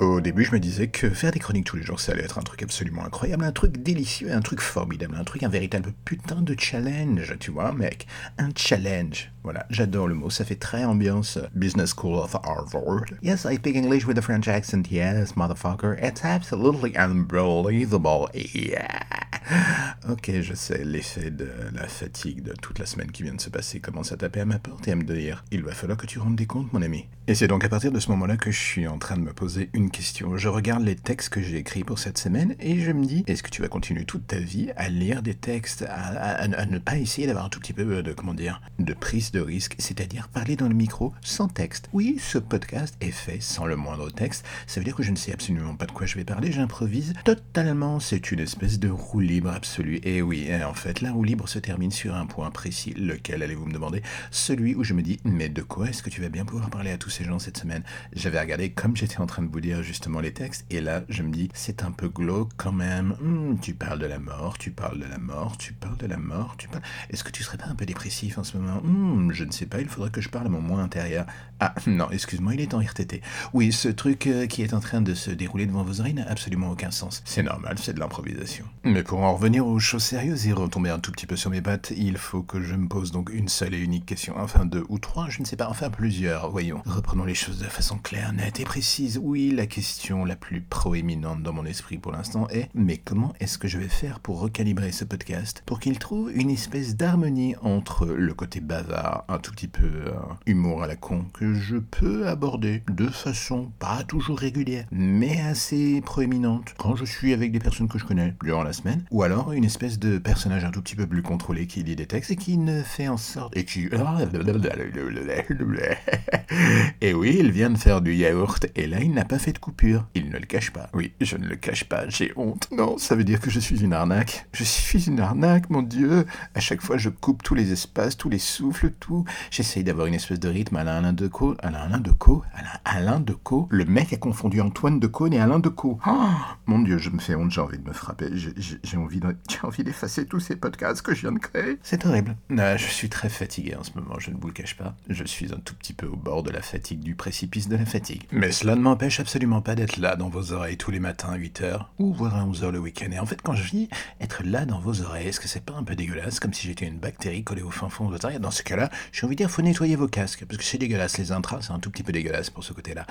Au début, je me disais que faire des chroniques tous les jours, ça allait être un truc absolument incroyable, un truc délicieux, un truc formidable, un truc, un véritable putain de challenge, tu vois, mec. Un challenge. Voilà, j'adore le mot, ça fait très ambiance Business School of Harvard. Yes, I speak English with a French accent, yes, motherfucker. It's absolutely unbelievable, yeah. Ok, je sais, l'effet de la fatigue de toute la semaine qui vient de se passer commence à taper à ma porte et à me dire il va falloir que tu rendes des comptes, mon ami. Et c'est donc à partir de ce moment-là que je suis en train de me poser une question. Je regarde les textes que j'ai écrits pour cette semaine et je me dis est-ce que tu vas continuer toute ta vie à lire des textes, à, ne pas essayer d'avoir un tout petit peu de, comment dire, de prise de risque, c'est-à-dire parler dans le micro sans texte. Oui, ce podcast est fait sans le moindre texte. Ça veut dire que je ne sais absolument pas de quoi je vais parler, j'improvise totalement. C'est une espèce de roue libre absolue. Et oui, en fait, la roue libre se termine sur un point précis. Lequel allez-vous me demander? Celui où je me dis mais de quoi est-ce que tu vas bien pouvoir parler à tous ces gens cette semaine? J'avais regardé comme j'étais en train de vous dire justement les textes, et là je me dis c'est un peu glauque quand même. Hmm, tu parles de la mort, tu parles de la mort, tu parles de la mort, tu parles. Est-ce que tu serais pas un peu dépressif en ce moment? Hmm, Je ne sais pas, il faudrait que je parle à mon moi intérieur. Ah non, excuse-moi, il est en RTT. Oui, ce truc euh, qui est en train de se dérouler devant vos oreilles n'a absolument aucun sens. C'est normal, c'est de l'improvisation. Mais pour en revenir aux choses sérieuses et retomber un tout petit peu sur mes pattes, il faut que je me pose donc une seule et unique question, enfin deux ou trois, je ne sais pas, enfin plusieurs, voyons. Reprenons les choses de façon claire, nette et précise. Oui, la question la plus proéminente dans mon esprit pour l'instant est mais comment est-ce que je vais faire pour recalibrer ce podcast pour qu'il trouve une espèce d'harmonie entre le côté bavard, un tout petit peu euh, humour à la con que je peux aborder de façon pas toujours régulière, mais assez proéminente quand je suis avec des personnes que je connais durant la semaine, ou alors une espèce de personnage un tout petit peu plus contrôlé qui lit des textes et qui ne fait en sorte et qui et oui, il vient de faire du yaourt et là il n'a pas fait de coupure. Il ne le cache pas. Oui, je ne le cache pas, j'ai honte. Non, ça veut dire que je suis une arnaque. Je suis une arnaque, mon Dieu. À chaque fois, je coupe tous les espaces, tous les souffles, tout. J'essaye d'avoir une espèce de rythme à Alain Decaux. Alain, Alain Decaux Alain, Alain Decaux Le mec a confondu Antoine Decaux et Alain Decaux. Oh, mon Dieu, je me fais honte, j'ai envie de me frapper. J'ai envie d'effacer tous ces podcasts que je viens de créer. C'est horrible. je suis très fatigué en ce moment, je ne vous le cache pas. Je suis un tout petit peu au bord de la fatigue, du précipice de la fatigue. Mais cela ne m'empêche absolument pas d'être là dans vos oreilles tous les matins à 8h, ou voire à 11h le week-end. Et en fait, quand je dis être là dans vos oreilles, est-ce que c'est pas un peu dégueulasse, comme si j'étais une bactérie collée au fin fond de vos oreilles Dans ce cas-là, j'ai envie de dire, faut nettoyer vos casques, parce que c'est dégueulasse. Les intras, c'est un tout petit peu dégueulasse pour ce côté-là.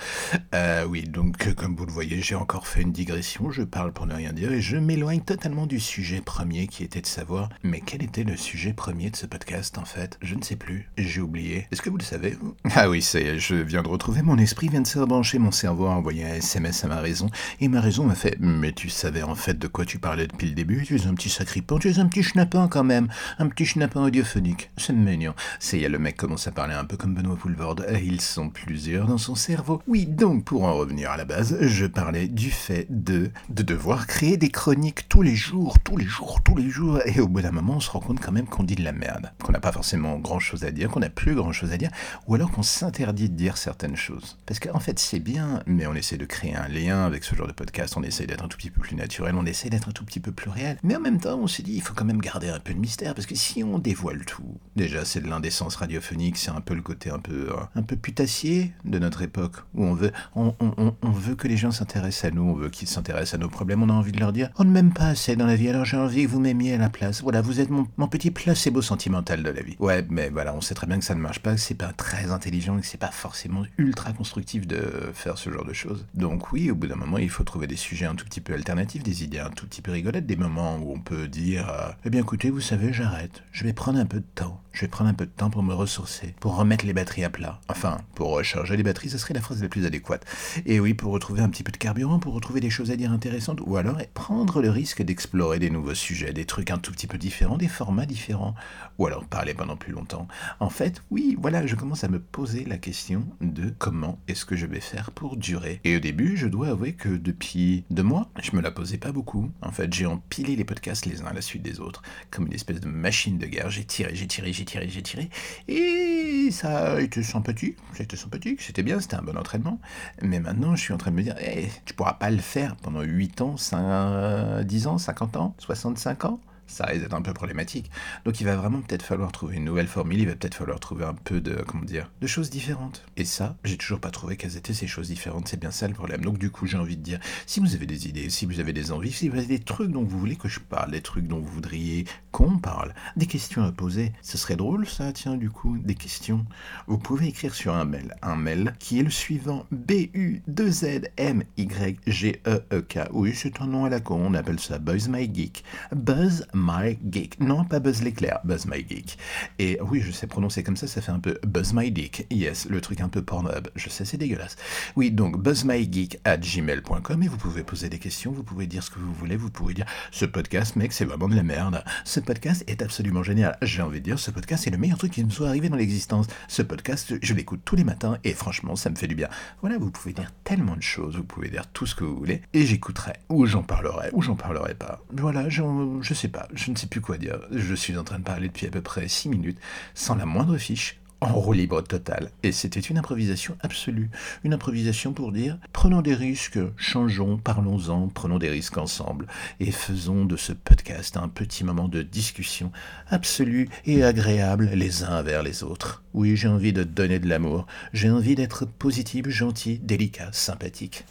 Euh, oui, donc comme vous le voyez, j'ai encore fait une digression, je parle pour ne rien dire, et je m'éloigne totalement du sujet premier qui était de savoir, mais quel était le sujet premier de ce podcast en fait? Je ne sais plus, j'ai oublié. Est-ce que vous le savez Ah oui, c'est, je viens de retrouver mon esprit, vient de se rebrancher, mon cerveau a envoyé un SMS à ma raison, et ma raison m'a fait Mais tu savais en fait de quoi tu parlais depuis le début Tu es un petit sacripant, tu es un petit schnappin quand même, un petit schnappin audiophonique. C'est mignon. C'est le mec commence à parler un peu comme Benoît Poulvorde, ils sont plusieurs dans son cerveau. Oui, donc pour en revenir à la base, je parlais du fait de, de devoir créer des chroniques tous les jours, tous les jours, tous les jours, et au bout d'un moment on se rend compte quand même qu'on dit de la merde, qu'on n'a pas forcément grand chose à dire, qu'on n'a plus grand chose à dire, ou alors qu'on s'interdit de dire certaines choses. Parce qu'en fait c'est bien, mais on essaie de créer un lien avec ce genre de podcast, on essaie d'être un tout petit peu plus naturel, on essaie d'être un tout petit peu plus réel. Mais en même temps, on s'est dit, il faut quand même garder un peu de mystère, parce que si on dévoile tout, déjà c'est de l'indécence radiophonique, c'est un peu le côté un peu, euh, un peu putassier de notre époque, où on veut, on, on, on veut que les gens s'intéressent à nous, on veut qu'ils s'intéressent à nos problèmes, on a envie de leur dire, on ne m'aime pas assez dans la vie, alors j'ai envie que vous m'aimiez à la place. Voilà, vous êtes mon, mon petit placebo sentimental de la vie. Ouais, mais voilà, on sait très bien que ça ne marche pas, que c'est pas très intelligent, que c'est pas forcément ultra constructif de faire ce genre de choses. Donc oui, au bout d'un moment, il faut trouver des sujets un tout petit peu alternatifs, des idées un tout petit peu rigolettes, des moments où on peut dire euh, Eh bien écoutez, vous savez, j'arrête, je vais prendre un peu de temps. Je vais prendre un peu de temps pour me ressourcer, pour remettre les batteries à plat. Enfin, pour recharger les batteries, ce serait la phrase la plus adéquate. Et oui, pour retrouver un petit peu de carburant, pour retrouver des choses à dire intéressantes, ou alors prendre le risque d'explorer des nouveaux sujets, des trucs un tout petit peu différents, des formats différents, ou alors parler pendant plus longtemps. En fait, oui, voilà, je commence à me poser la question de comment est-ce que je vais faire pour durer. Et au début, je dois avouer que depuis deux mois, je me la posais pas beaucoup. En fait, j'ai empilé les podcasts les uns à la suite des autres, comme une espèce de machine de guerre. J'ai tiré, j'ai tiré, j'ai tiré, j'ai tiré, et ça a été sympathique, c'était sympathique, c'était bien, c'était un bon entraînement. Mais maintenant, je suis en train de me dire, hey, eh, tu pourras pas le faire pendant 8 ans, 5, 10 ans, 50 ans, 65 ans ça risque d'être un peu problématique. Donc il va vraiment peut-être falloir trouver une nouvelle formule, il va peut-être falloir trouver un peu de, comment dire, de choses différentes. Et ça, j'ai toujours pas trouvé quelles étaient ces choses différentes, c'est bien ça le problème. Donc du coup, j'ai envie de dire, si vous avez des idées, si vous avez des envies, si vous avez des trucs dont vous voulez que je parle, des trucs dont vous voudriez qu'on parle, des questions à poser, ce serait drôle ça, tiens, du coup, des questions. Vous pouvez écrire sur un mail, un mail qui est le suivant, B-U-2-Z-M-Y-G-E-E-K. Oui, c'est un nom à la con, on appelle ça Buzz My Geek. Buzz My Geek. Non, pas Buzz l'éclair, Buzz My Geek. Et oui, je sais prononcer comme ça, ça fait un peu Buzz My Dick. Yes, le truc un peu Pornhub. Je sais, c'est dégueulasse. Oui, donc buzzmygeek at gmail.com et vous pouvez poser des questions, vous pouvez dire ce que vous voulez, vous pouvez dire ce podcast, mec, c'est vraiment de la merde. Ce podcast est absolument génial. J'ai envie de dire, ce podcast est le meilleur truc qui me soit arrivé dans l'existence. Ce podcast, je l'écoute tous les matins et franchement, ça me fait du bien. Voilà, vous pouvez dire tellement de choses, vous pouvez dire tout ce que vous voulez et j'écouterai. Ou j'en parlerai, ou j'en parlerai pas. Voilà, je sais pas je ne sais plus quoi dire. Je suis en train de parler depuis à peu près 6 minutes, sans la moindre fiche, en roue libre total. Et c'était une improvisation absolue. Une improvisation pour dire prenons des risques, changeons, parlons-en, prenons des risques ensemble et faisons de ce podcast un petit moment de discussion absolue et agréable les uns vers les autres. Oui, j'ai envie de donner de l'amour, j'ai envie d'être positif, gentil, délicat, sympathique.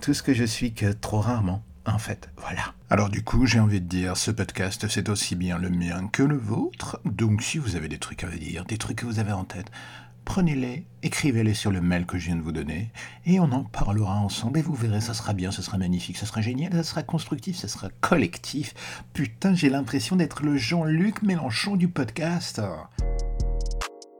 Tout ce que je suis que trop rarement en fait. Voilà. Alors du coup, j'ai envie de dire, ce podcast, c'est aussi bien le mien que le vôtre. Donc si vous avez des trucs à dire, des trucs que vous avez en tête, prenez-les, écrivez-les sur le mail que je viens de vous donner, et on en parlera ensemble, et vous verrez, ça sera bien, ça sera magnifique, ça sera génial, ça sera constructif, ça sera collectif. Putain, j'ai l'impression d'être le Jean-Luc Mélenchon du podcast.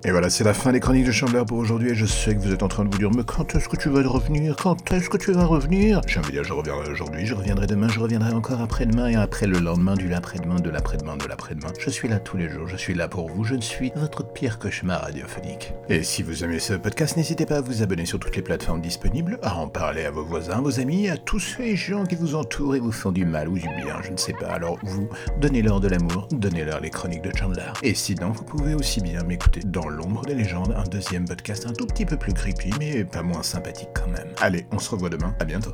Et voilà, c'est la fin des chroniques de Chandler pour aujourd'hui. Et je sais que vous êtes en train de vous dire, mais quand est-ce que tu vas revenir? Quand est-ce que tu vas revenir? J'ai envie de dire, je reviendrai aujourd'hui, je reviendrai demain, je reviendrai encore après-demain et après le lendemain, du l'après-demain, de l'après-demain, de l'après-demain. Je suis là tous les jours, je suis là pour vous, je ne suis votre pire cauchemar radiophonique. Et si vous aimez ce podcast, n'hésitez pas à vous abonner sur toutes les plateformes disponibles, à en parler à vos voisins, vos amis, à tous ces gens qui vous entourent et vous font du mal ou du bien, je ne sais pas. Alors vous, donnez-leur de l'amour, donnez-leur les chroniques de Chandler. Et sinon, vous pouvez aussi bien m'écouter dans l'ombre des légendes, un deuxième podcast un tout petit peu plus creepy, mais pas moins sympathique quand même. Allez, on se revoit demain, à bientôt.